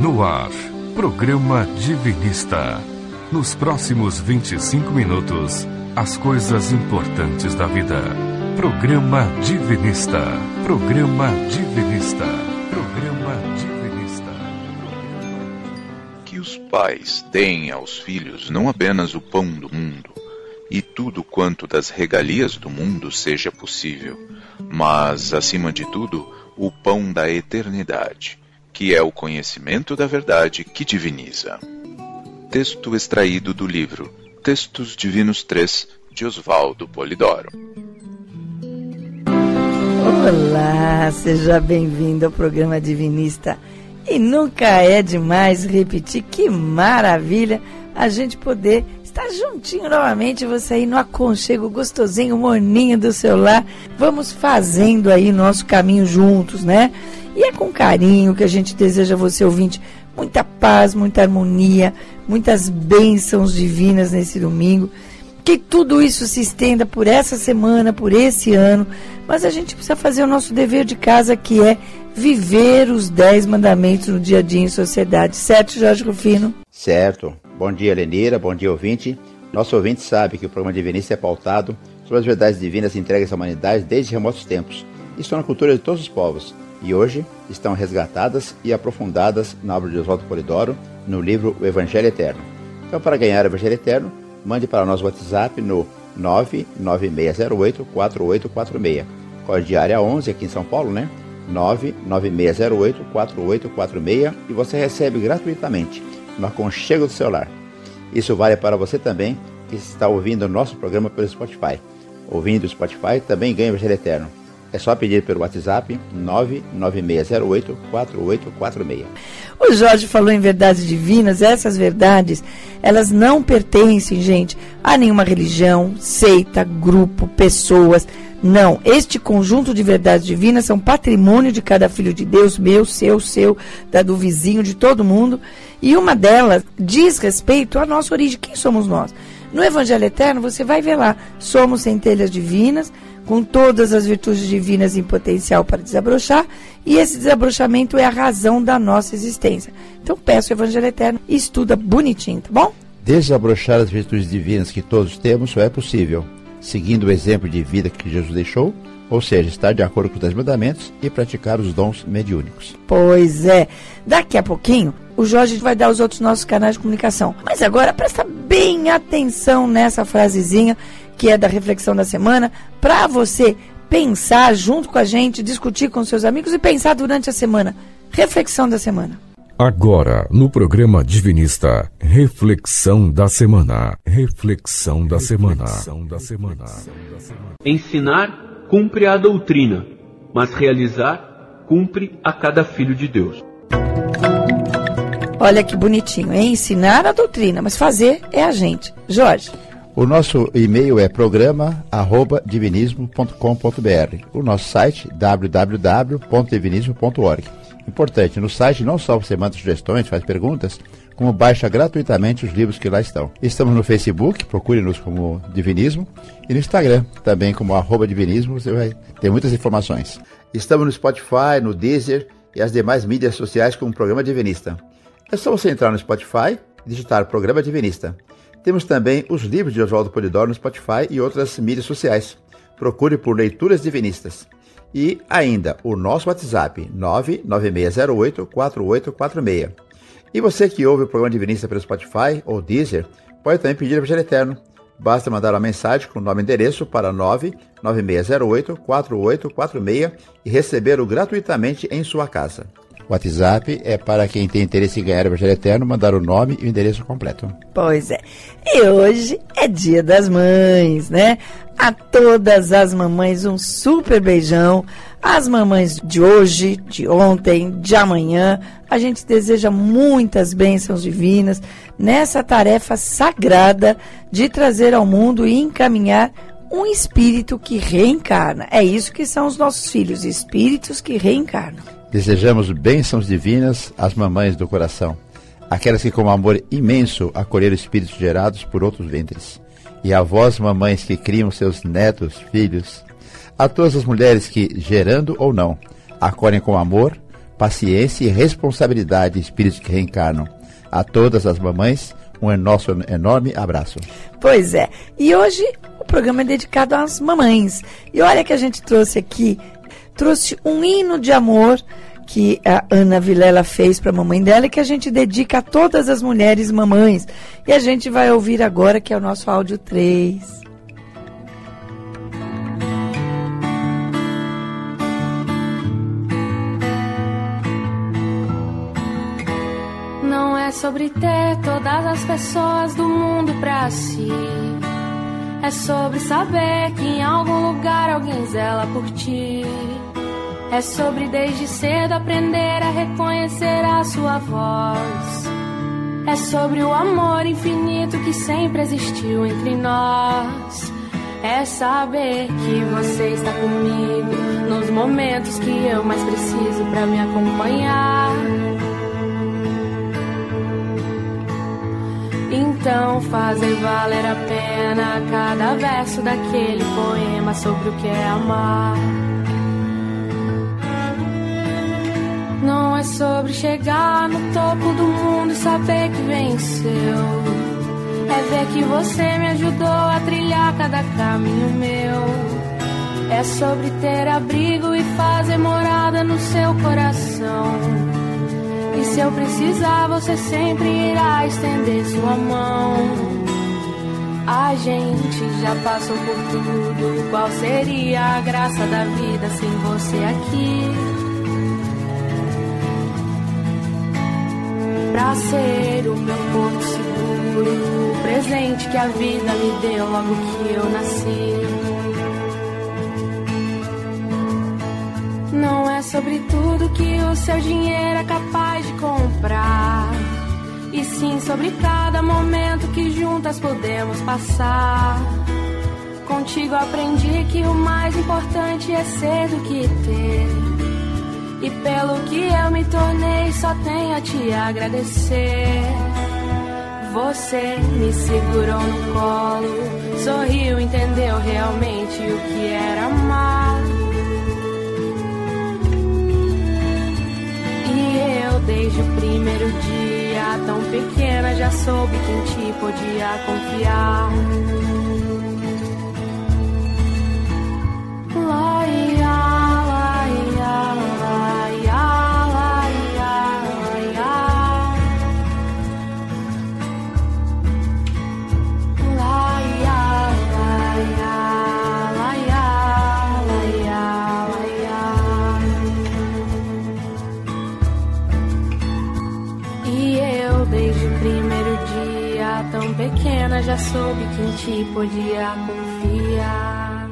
No ar, programa Divinista. Nos próximos 25 minutos, as coisas importantes da vida. Programa Divinista. Programa Divinista. Programa Divinista. Que os pais deem aos filhos não apenas o pão do mundo e tudo quanto das regalias do mundo seja possível, mas, acima de tudo, o pão da eternidade, que é o conhecimento da verdade que diviniza. Texto extraído do livro Textos Divinos 3, de Oswaldo Polidoro. Olá, seja bem-vindo ao programa Divinista. E nunca é demais repetir que maravilha a gente poder estar juntinho novamente, você aí no aconchego gostosinho, morninho do celular. Vamos fazendo aí nosso caminho juntos, né? E é com carinho que a gente deseja a você, ouvinte, muita paz, muita harmonia, muitas bênçãos divinas nesse domingo. Que tudo isso se estenda por essa semana, por esse ano. Mas a gente precisa fazer o nosso dever de casa, que é viver os dez mandamentos no dia a dia em sociedade. Certo, Jorge Rufino? Certo. Bom dia, Lenira. Bom dia, ouvinte. Nosso ouvinte sabe que o programa Divinista é pautado sobre as verdades divinas entregues à humanidade desde remotos tempos. Estão na cultura de todos os povos e hoje estão resgatadas e aprofundadas na obra de Oswaldo Polidoro, no livro O Evangelho Eterno. Então, para ganhar o Evangelho Eterno, mande para nós o WhatsApp no 99608-4846. Código de área 11, aqui em São Paulo, né? 99608-4846 e você recebe gratuitamente no aconchego do celular. Isso vale para você também que está ouvindo o nosso programa pelo Spotify. Ouvindo o Spotify também ganha o Eterno. É só pedir pelo WhatsApp 99608-4846. O Jorge falou em verdades divinas. Essas verdades, elas não pertencem, gente, a nenhuma religião, seita, grupo, pessoas. Não, este conjunto de verdades divinas são patrimônio de cada filho de Deus, meu, seu, seu, da do vizinho, de todo mundo. E uma delas diz respeito à nossa origem. Quem somos nós? No Evangelho Eterno, você vai ver lá, somos centelhas divinas, com todas as virtudes divinas em potencial para desabrochar, e esse desabrochamento é a razão da nossa existência. Então peço o Evangelho Eterno e estuda bonitinho, tá bom? Desabrochar as virtudes divinas que todos temos só é possível, seguindo o exemplo de vida que Jesus deixou, ou seja, estar de acordo com os mandamentos e praticar os dons mediúnicos. Pois é. Daqui a pouquinho, o Jorge vai dar os outros nossos canais de comunicação. Mas agora presta bem atenção nessa frasezinha que é da reflexão da semana, para você pensar junto com a gente, discutir com seus amigos e pensar durante a semana. Reflexão da semana. Agora, no programa Divinista, reflexão da semana. Reflexão da semana. Ensinar cumpre a doutrina, mas realizar cumpre a cada filho de Deus. Olha que bonitinho, é ensinar a doutrina, mas fazer é a gente. Jorge. O nosso e-mail é programa@divinismo.com.br. O nosso site www.divinismo.org. Importante, no site não só você manda sugestões, faz perguntas, como baixa gratuitamente os livros que lá estão. Estamos no Facebook, procure-nos como Divinismo, e no Instagram, também como arroba Divinismo, você vai ter muitas informações. Estamos no Spotify, no Deezer e as demais mídias sociais como Programa Divinista. É só você entrar no Spotify e digitar Programa Divinista. Temos também os livros de Oswaldo Polidoro no Spotify e outras mídias sociais. Procure por Leituras Divinistas. E ainda o nosso WhatsApp 996084846. E você que ouve o programa Divinista pelo Spotify ou Deezer, pode também pedir o Evangelho Eterno. Basta mandar uma mensagem com nome e endereço para 996084846 e recebê-lo gratuitamente em sua casa. WhatsApp é para quem tem interesse em ganhar o Evangelho Eterno, mandar o nome e o endereço completo. Pois é. E hoje é dia das mães, né? A todas as mamães um super beijão. As mamães de hoje, de ontem, de amanhã, a gente deseja muitas bênçãos divinas nessa tarefa sagrada de trazer ao mundo e encaminhar um espírito que reencarna. É isso que são os nossos filhos, espíritos que reencarnam. Desejamos bênçãos divinas às mamães do coração, aquelas que com amor imenso acolheram espíritos gerados por outros ventres. E a vós, mamães que criam seus netos, filhos, a todas as mulheres que, gerando ou não, acolhem com amor, paciência e responsabilidade de espíritos que reencarnam. A todas as mamães, um nosso enorme abraço. Pois é. E hoje programa é dedicado às mamães. E olha que a gente trouxe aqui, trouxe um hino de amor que a Ana Vilela fez para a mamãe dela e que a gente dedica a todas as mulheres mamães. E a gente vai ouvir agora que é o nosso áudio 3. Não é sobre ter todas as pessoas do mundo pra si. É sobre saber que em algum lugar alguém zela por ti. É sobre desde cedo aprender a reconhecer a sua voz. É sobre o amor infinito que sempre existiu entre nós. É saber que você está comigo nos momentos que eu mais preciso para me acompanhar. Então fazem valer a pena cada verso daquele poema sobre o que é amar. Não é sobre chegar no topo do mundo e saber que venceu. É ver que você me ajudou a trilhar cada caminho meu. É sobre ter abrigo e fazer morada no seu coração. E se eu precisar, você sempre irá estender sua mão. A gente já passou por tudo. Qual seria a graça da vida sem você aqui? pra ser o meu porto seguro, o presente que a vida me deu logo que eu nasci. Não é sobre tudo que o seu dinheiro é capaz de comprar, e sim sobre cada momento que juntas podemos passar. Contigo aprendi que o mais importante é ser do que ter. E pelo que eu me tornei, só tenho a te agradecer. Você me segurou no colo, sorriu, entendeu realmente o que era amar. Desde o primeiro dia, tão pequena, já soube quem te podia confiar. já soube quem te podia confiar.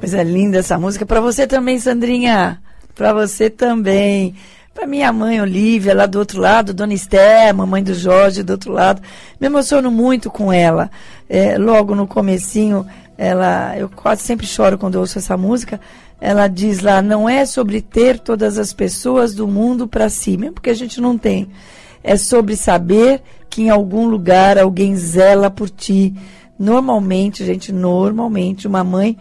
Coisa linda essa música. Para você também, Sandrinha. Para você também. Para minha mãe, Olivia, lá do outro lado, Dona Esther, mamãe do Jorge, do outro lado. Me emociono muito com ela. É, logo no comecinho, ela, eu quase sempre choro quando ouço essa música. Ela diz lá, não é sobre ter todas as pessoas do mundo para si, mesmo porque a gente não tem. É sobre saber que em algum lugar alguém zela por ti. Normalmente, gente, normalmente, uma mãe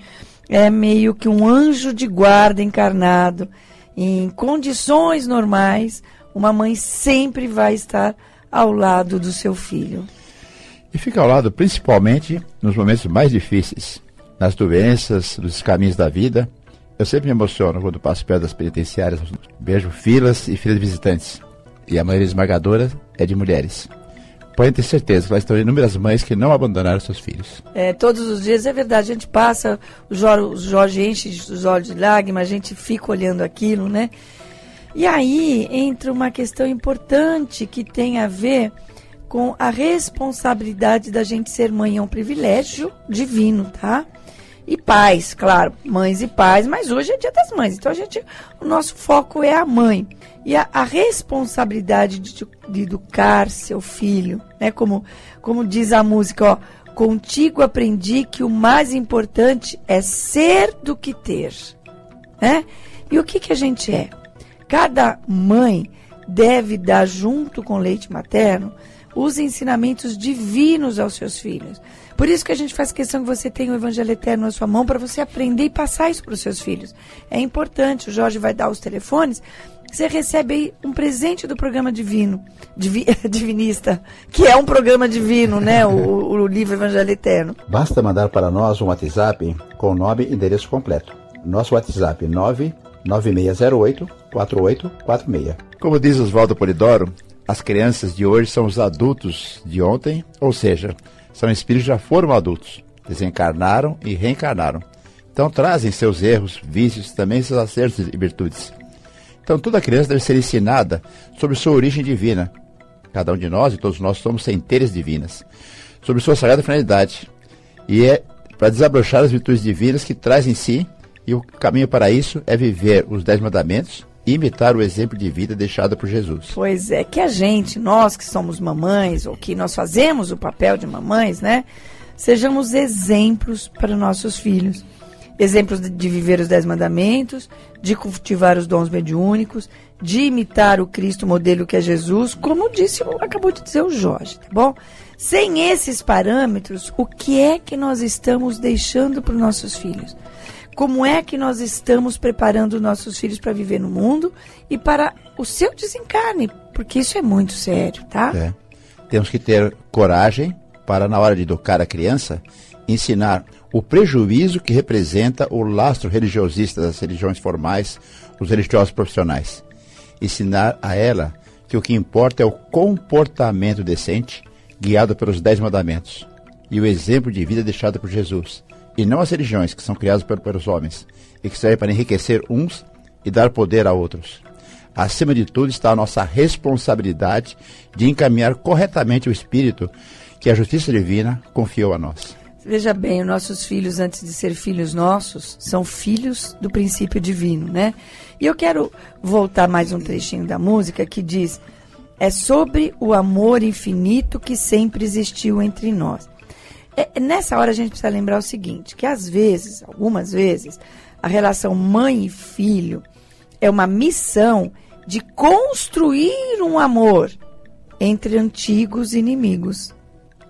é meio que um anjo de guarda encarnado. Em condições normais, uma mãe sempre vai estar ao lado do seu filho. E fica ao lado principalmente nos momentos mais difíceis, nas doenças, nos caminhos da vida. Eu sempre me emociono quando passo perto das penitenciárias, vejo filas e filas de visitantes. E a maioria esmagadora é de mulheres. Pode ter certeza que lá estão inúmeras mães que não abandonaram seus filhos. É, todos os dias, é verdade, a gente passa, o Jorge, o Jorge enche os olhos de lágrimas, a gente fica olhando aquilo, né? E aí entra uma questão importante que tem a ver com a responsabilidade da gente ser mãe. É um privilégio divino, tá? E pais, claro, mães e pais, mas hoje é dia das mães, então a gente, o nosso foco é a mãe. E a, a responsabilidade de, de, educar seu filho, né? Como, como diz a música, ó, contigo aprendi que o mais importante é ser do que ter. Né? E o que, que a gente é? Cada mãe deve dar junto com o leite materno os ensinamentos divinos aos seus filhos. Por isso que a gente faz questão que você tenha o Evangelho Eterno na sua mão para você aprender e passar isso para os seus filhos. É importante, o Jorge vai dar os telefones você recebe aí um presente do programa divino, divi, divinista, que é um programa divino, né? O, o livro Evangelho Eterno. Basta mandar para nós um WhatsApp com nome e endereço completo. Nosso WhatsApp 99608 4846. Como diz Oswaldo Polidoro, as crianças de hoje são os adultos de ontem, ou seja, são espíritos que já foram adultos, desencarnaram e reencarnaram. Então trazem seus erros, vícios, também seus acertos e virtudes. Então toda criança deve ser ensinada sobre sua origem divina. Cada um de nós e todos nós somos centelhas divinas. Sobre sua sagrada finalidade. E é para desabrochar as virtudes divinas que traz em si, e o caminho para isso é viver os Dez Mandamentos imitar o exemplo de vida deixado por Jesus. Pois é, que a gente, nós que somos mamães, ou que nós fazemos o papel de mamães, né? Sejamos exemplos para nossos filhos exemplos de viver os dez mandamentos, de cultivar os dons mediúnicos, de imitar o Cristo modelo que é Jesus, como disse, acabou de dizer o Jorge, tá bom? Sem esses parâmetros, o que é que nós estamos deixando para os nossos filhos? Como é que nós estamos preparando nossos filhos para viver no mundo e para o seu desencarne? Porque isso é muito sério, tá? É. Temos que ter coragem para, na hora de educar a criança, ensinar o prejuízo que representa o lastro religiosista das religiões formais, os religiosos profissionais. Ensinar a ela que o que importa é o comportamento decente, guiado pelos Dez Mandamentos, e o exemplo de vida deixado por Jesus, e não as religiões que são criadas pelos homens, e que servem para enriquecer uns e dar poder a outros. Acima de tudo está a nossa responsabilidade de encaminhar corretamente o espírito que a justiça divina confiou a nós. Veja bem, os nossos filhos, antes de ser filhos nossos, são filhos do princípio divino, né? E eu quero voltar mais um trechinho da música que diz: é sobre o amor infinito que sempre existiu entre nós. É, nessa hora a gente precisa lembrar o seguinte: que às vezes, algumas vezes, a relação mãe e filho é uma missão de construir um amor entre antigos inimigos,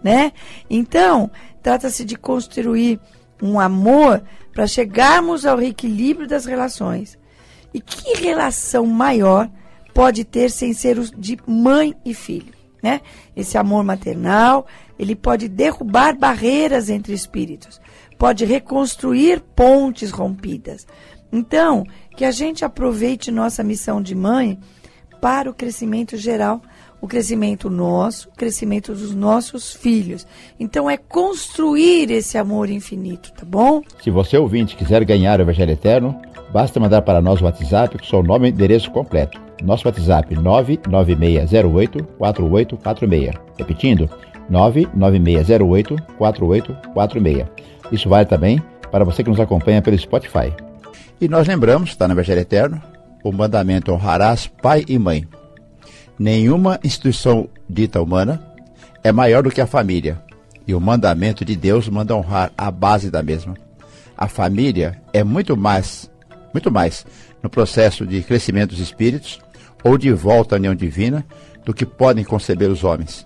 né? Então, Trata-se de construir um amor para chegarmos ao equilíbrio das relações. E que relação maior pode ter sem ser de mãe e filho? Né? Esse amor maternal, ele pode derrubar barreiras entre espíritos, pode reconstruir pontes rompidas. Então, que a gente aproveite nossa missão de mãe para o crescimento geral o crescimento nosso, o crescimento dos nossos filhos. Então é construir esse amor infinito, tá bom? Se você ouvinte quiser ganhar o Evangelho Eterno, basta mandar para nós o WhatsApp com seu nome e endereço completo. Nosso WhatsApp 996084846. Repetindo, 996084846. Isso vale também para você que nos acompanha pelo Spotify. E nós lembramos, está no Evangelho Eterno, o mandamento honrarás pai e mãe. Nenhuma instituição dita humana é maior do que a família, e o mandamento de Deus manda honrar a base da mesma. A família é muito mais, muito mais no processo de crescimento dos espíritos ou de volta à união divina do que podem conceber os homens.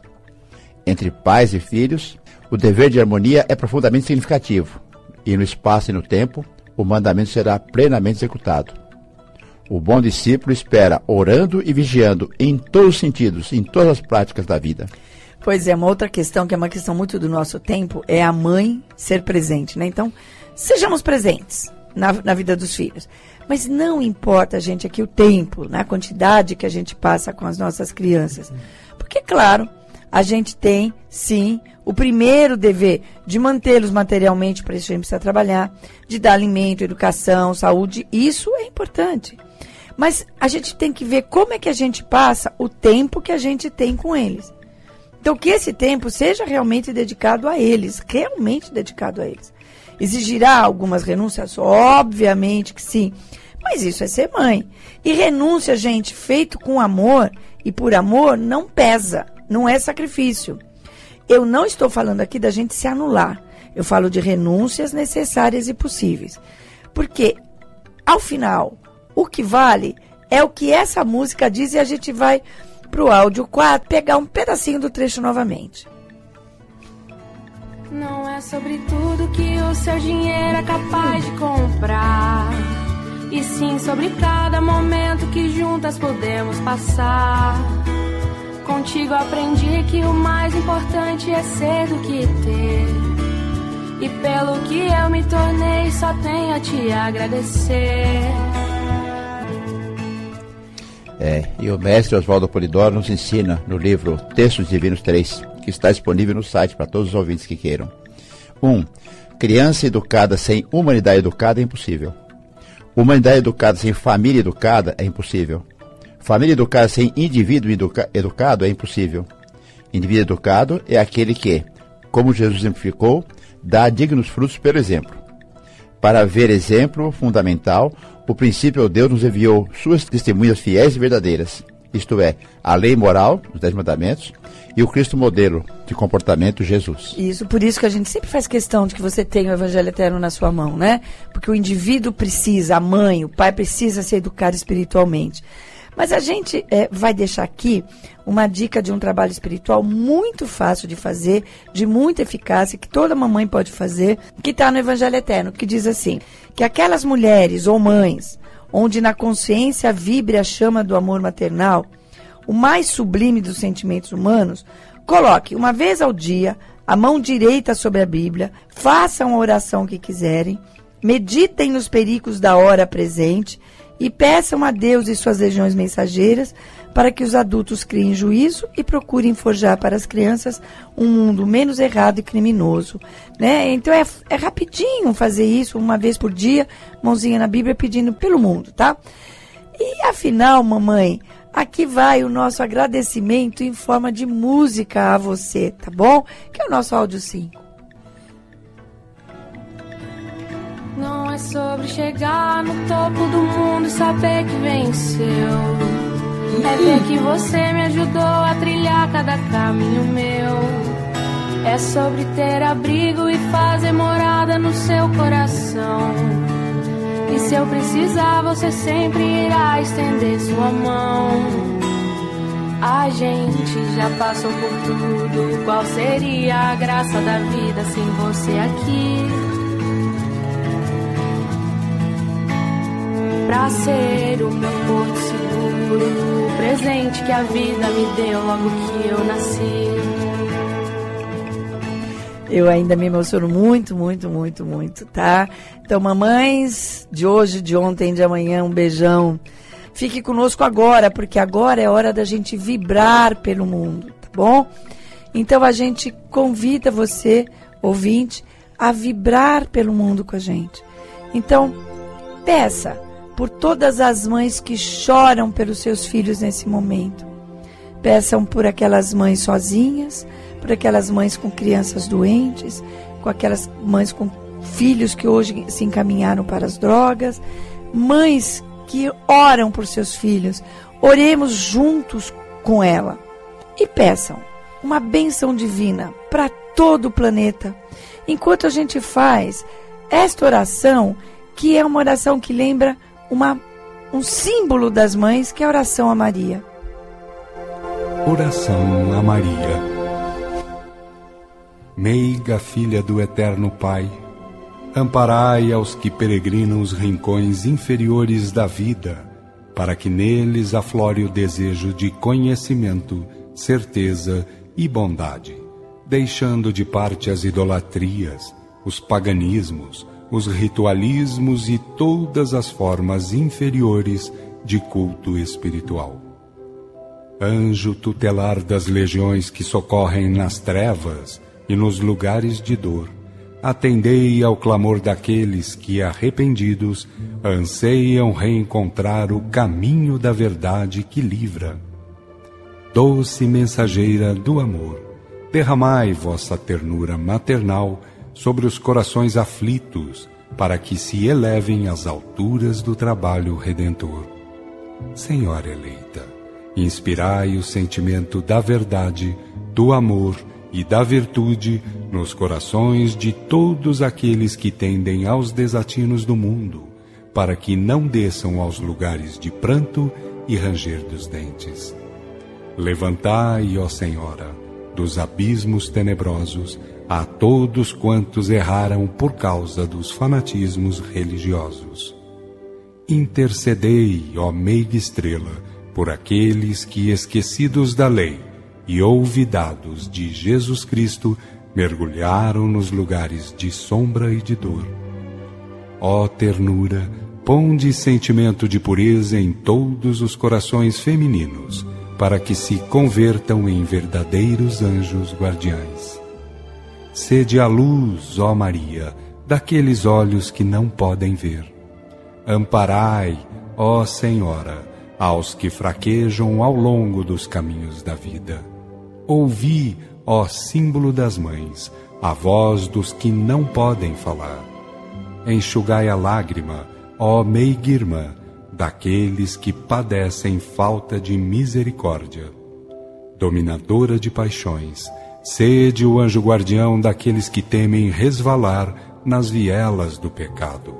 Entre pais e filhos, o dever de harmonia é profundamente significativo, e no espaço e no tempo, o mandamento será plenamente executado. O bom discípulo espera orando e vigiando em todos os sentidos, em todas as práticas da vida. Pois é, uma outra questão que é uma questão muito do nosso tempo é a mãe ser presente, né? Então, sejamos presentes na, na vida dos filhos. Mas não importa, gente, aqui o tempo, né? a quantidade que a gente passa com as nossas crianças. Porque, claro, a gente tem, sim, o primeiro dever de mantê-los materialmente, para isso a gente precisa trabalhar, de dar alimento, educação, saúde, isso é importante. Mas a gente tem que ver como é que a gente passa o tempo que a gente tem com eles. Então, que esse tempo seja realmente dedicado a eles, realmente dedicado a eles. Exigirá algumas renúncias? Obviamente que sim. Mas isso é ser mãe. E renúncia, gente, feito com amor e por amor, não pesa, não é sacrifício. Eu não estou falando aqui da gente se anular. Eu falo de renúncias necessárias e possíveis. Porque, ao final, o que vale é o que essa música diz e a gente vai pro áudio 4 pegar um pedacinho do trecho novamente. Não é sobre tudo que o seu dinheiro é capaz de comprar. e sim sobre cada momento que juntas podemos passar. Contigo aprendi que o mais importante é ser do que ter. E pelo que eu me tornei, só tenho a te agradecer. É, e o mestre Oswaldo Polidoro nos ensina no livro Textos Divinos 3, que está disponível no site para todos os ouvintes que queiram. 1. Um, criança educada sem humanidade educada é impossível. Humanidade educada sem família educada é impossível. Família educada sem indivíduo educa educado é impossível. Indivíduo educado é aquele que, como Jesus exemplificou, dá dignos frutos pelo exemplo. Para ver exemplo fundamental, o princípio Deus nos enviou suas testemunhas fiéis e verdadeiras, isto é, a lei moral, os dez mandamentos, e o Cristo modelo de comportamento, Jesus. Isso, por isso que a gente sempre faz questão de que você tenha o Evangelho Eterno na sua mão, né? Porque o indivíduo precisa, a mãe, o pai precisa ser educado espiritualmente. Mas a gente é, vai deixar aqui uma dica de um trabalho espiritual muito fácil de fazer, de muita eficácia, que toda mamãe pode fazer, que está no Evangelho Eterno, que diz assim: que aquelas mulheres ou mães, onde na consciência vibre a chama do amor maternal, o mais sublime dos sentimentos humanos, coloque uma vez ao dia a mão direita sobre a Bíblia, façam a oração que quiserem, meditem nos perigos da hora presente e peçam a Deus e suas legiões mensageiras para que os adultos criem juízo e procurem forjar para as crianças um mundo menos errado e criminoso. Né? Então é, é rapidinho fazer isso, uma vez por dia, mãozinha na Bíblia pedindo pelo mundo, tá? E afinal, mamãe, aqui vai o nosso agradecimento em forma de música a você, tá bom? Que é o nosso áudio 5. Não é sobre chegar no topo do mundo e saber que venceu. É ver que você me ajudou a trilhar cada caminho meu. É sobre ter abrigo e fazer morada no seu coração. E se eu precisar, você sempre irá estender sua mão. A gente já passou por tudo. Qual seria a graça da vida sem você aqui? pra ser o meu porto seguro. O presente que a vida me deu logo que eu nasci. Eu ainda me emociono muito, muito, muito, muito, tá? Então, mamães de hoje, de ontem, de amanhã, um beijão. Fique conosco agora, porque agora é hora da gente vibrar pelo mundo, tá bom? Então a gente convida você, ouvinte, a vibrar pelo mundo com a gente. Então, peça por todas as mães que choram pelos seus filhos nesse momento. Peçam por aquelas mães sozinhas, por aquelas mães com crianças doentes, com aquelas mães com filhos que hoje se encaminharam para as drogas, mães que oram por seus filhos. Oremos juntos com ela e peçam uma bênção divina para todo o planeta. Enquanto a gente faz esta oração, que é uma oração que lembra uma, um símbolo das mães, que é a oração a Maria. Oração a Maria. Meiga filha do Eterno Pai, amparai aos que peregrinam os rincões inferiores da vida, para que neles aflore o desejo de conhecimento, certeza e bondade, deixando de parte as idolatrias, os paganismos, os ritualismos e todas as formas inferiores de culto espiritual. Anjo tutelar das legiões que socorrem nas trevas e nos lugares de dor, atendei ao clamor daqueles que, arrependidos, anseiam reencontrar o caminho da verdade que livra. Doce mensageira do amor, derramai vossa ternura maternal sobre os corações aflitos, para que se elevem às alturas do trabalho redentor. Senhora eleita, inspirai o sentimento da verdade, do amor e da virtude nos corações de todos aqueles que tendem aos desatinos do mundo, para que não desçam aos lugares de pranto e ranger dos dentes. Levantai, ó Senhora, dos abismos tenebrosos, a todos quantos erraram por causa dos fanatismos religiosos. intercedei, ó meiga estrela, por aqueles que, esquecidos da lei e olvidados de Jesus Cristo, mergulharam nos lugares de sombra e de dor. Ó ternura, ponde sentimento de pureza em todos os corações femininos, para que se convertam em verdadeiros anjos guardiães. Sede a luz, ó Maria, daqueles olhos que não podem ver. Amparai, ó Senhora, aos que fraquejam ao longo dos caminhos da vida. Ouvi, ó símbolo das mães, a voz dos que não podem falar. Enxugai a lágrima, ó meiga irmã, daqueles que padecem falta de misericórdia. Dominadora de paixões, sede o anjo guardião daqueles que temem resvalar nas vielas do pecado.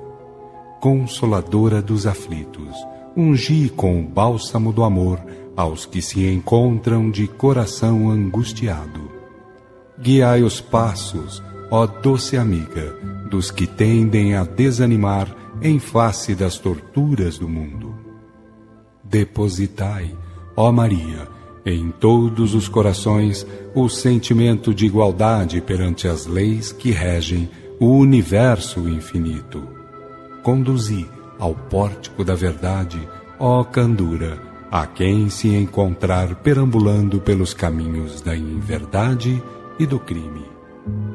Consoladora dos aflitos, ungi com o bálsamo do amor aos que se encontram de coração angustiado Guiai os passos, ó doce amiga, dos que tendem a desanimar em face das torturas do mundo. Depositai, ó Maria, em todos os corações o sentimento de igualdade perante as leis que regem o universo infinito. Conduzi ao pórtico da verdade, ó candura, a quem se encontrar perambulando pelos caminhos da inverdade e do crime.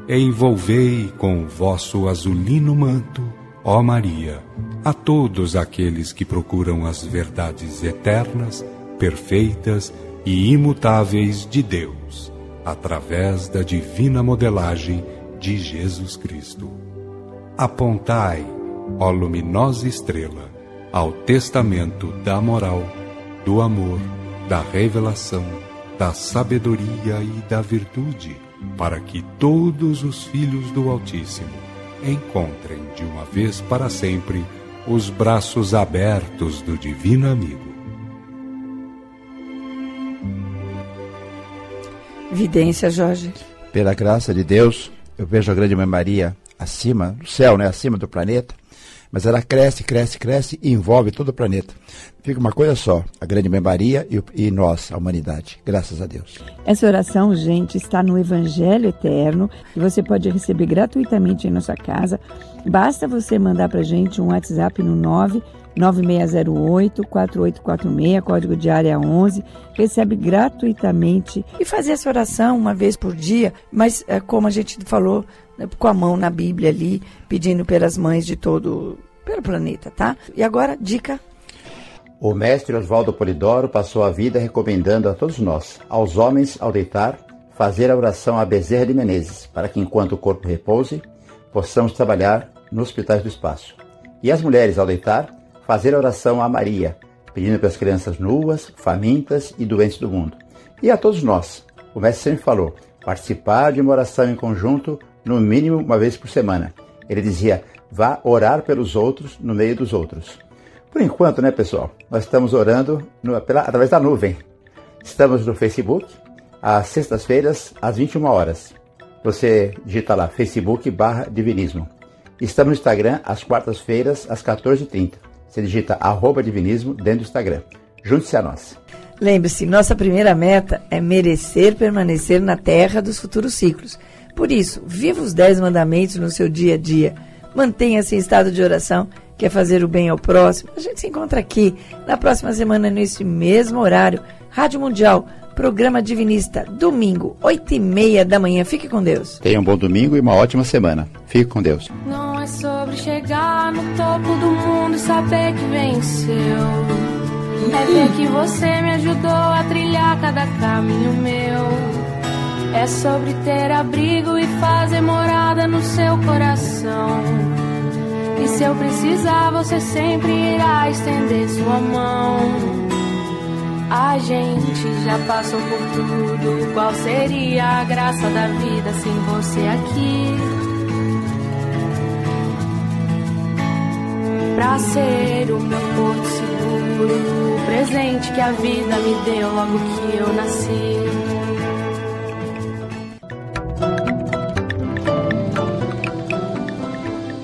Envolvei com vosso azulino manto, ó Maria, a todos aqueles que procuram as verdades eternas, perfeitas e imutáveis de Deus, através da divina modelagem de Jesus Cristo. Apontai, ó luminosa estrela, ao testamento da moral, do amor, da revelação, da sabedoria e da virtude para que todos os filhos do Altíssimo encontrem de uma vez para sempre os braços abertos do Divino Amigo. Vidência, Jorge. Pela graça de Deus, eu vejo a Grande Mãe Maria acima do céu, né, acima do planeta, mas ela cresce, cresce, cresce e envolve todo o planeta. Fica uma coisa só, a grande Mãe Maria e, e nós, a humanidade. Graças a Deus. Essa oração, gente, está no Evangelho Eterno e você pode receber gratuitamente em nossa casa. Basta você mandar para gente um WhatsApp no 9 9608-4846, código de área 11, recebe gratuitamente e fazer essa oração uma vez por dia, mas é, como a gente falou, né, com a mão na Bíblia ali, pedindo pelas mães de todo pelo planeta, tá? E agora, dica. O mestre Oswaldo Polidoro passou a vida recomendando a todos nós, aos homens, ao deitar, fazer a oração a Bezerra de Menezes, para que enquanto o corpo repouse, possamos trabalhar nos hospitais do espaço. E as mulheres, ao deitar, fazer a oração a Maria, pedindo para as crianças nuas, famintas e doentes do mundo. E a todos nós, o mestre sempre falou, participar de uma oração em conjunto no mínimo uma vez por semana. Ele dizia: vá orar pelos outros no meio dos outros. Por enquanto, né, pessoal? Nós estamos orando no, pela, através da nuvem. Estamos no Facebook, às sextas-feiras, às 21 horas. Você digita lá, Facebook barra Divinismo. Estamos no Instagram, às quartas-feiras, às 14h30. Você digita arroba Divinismo dentro do Instagram. Junte-se a nós. Lembre-se, nossa primeira meta é merecer permanecer na terra dos futuros ciclos. Por isso, viva os dez mandamentos no seu dia a dia. Mantenha-se em estado de oração, quer fazer o bem ao próximo. A gente se encontra aqui na próxima semana, nesse mesmo horário. Rádio Mundial, programa Divinista, domingo, oito e meia da manhã. Fique com Deus. Tenha um bom domingo e uma ótima semana. Fique com Deus. Não é sobre chegar no topo do mundo e saber que venceu. É ver que você me ajudou a trilhar cada caminho meu. É sobre ter abrigo e fazer morada no seu coração. E se eu precisar, você sempre irá estender sua mão. A gente já passou por tudo. Qual seria a graça da vida sem você aqui? Pra ser o meu porto seguro, o presente que a vida me deu logo que eu nasci.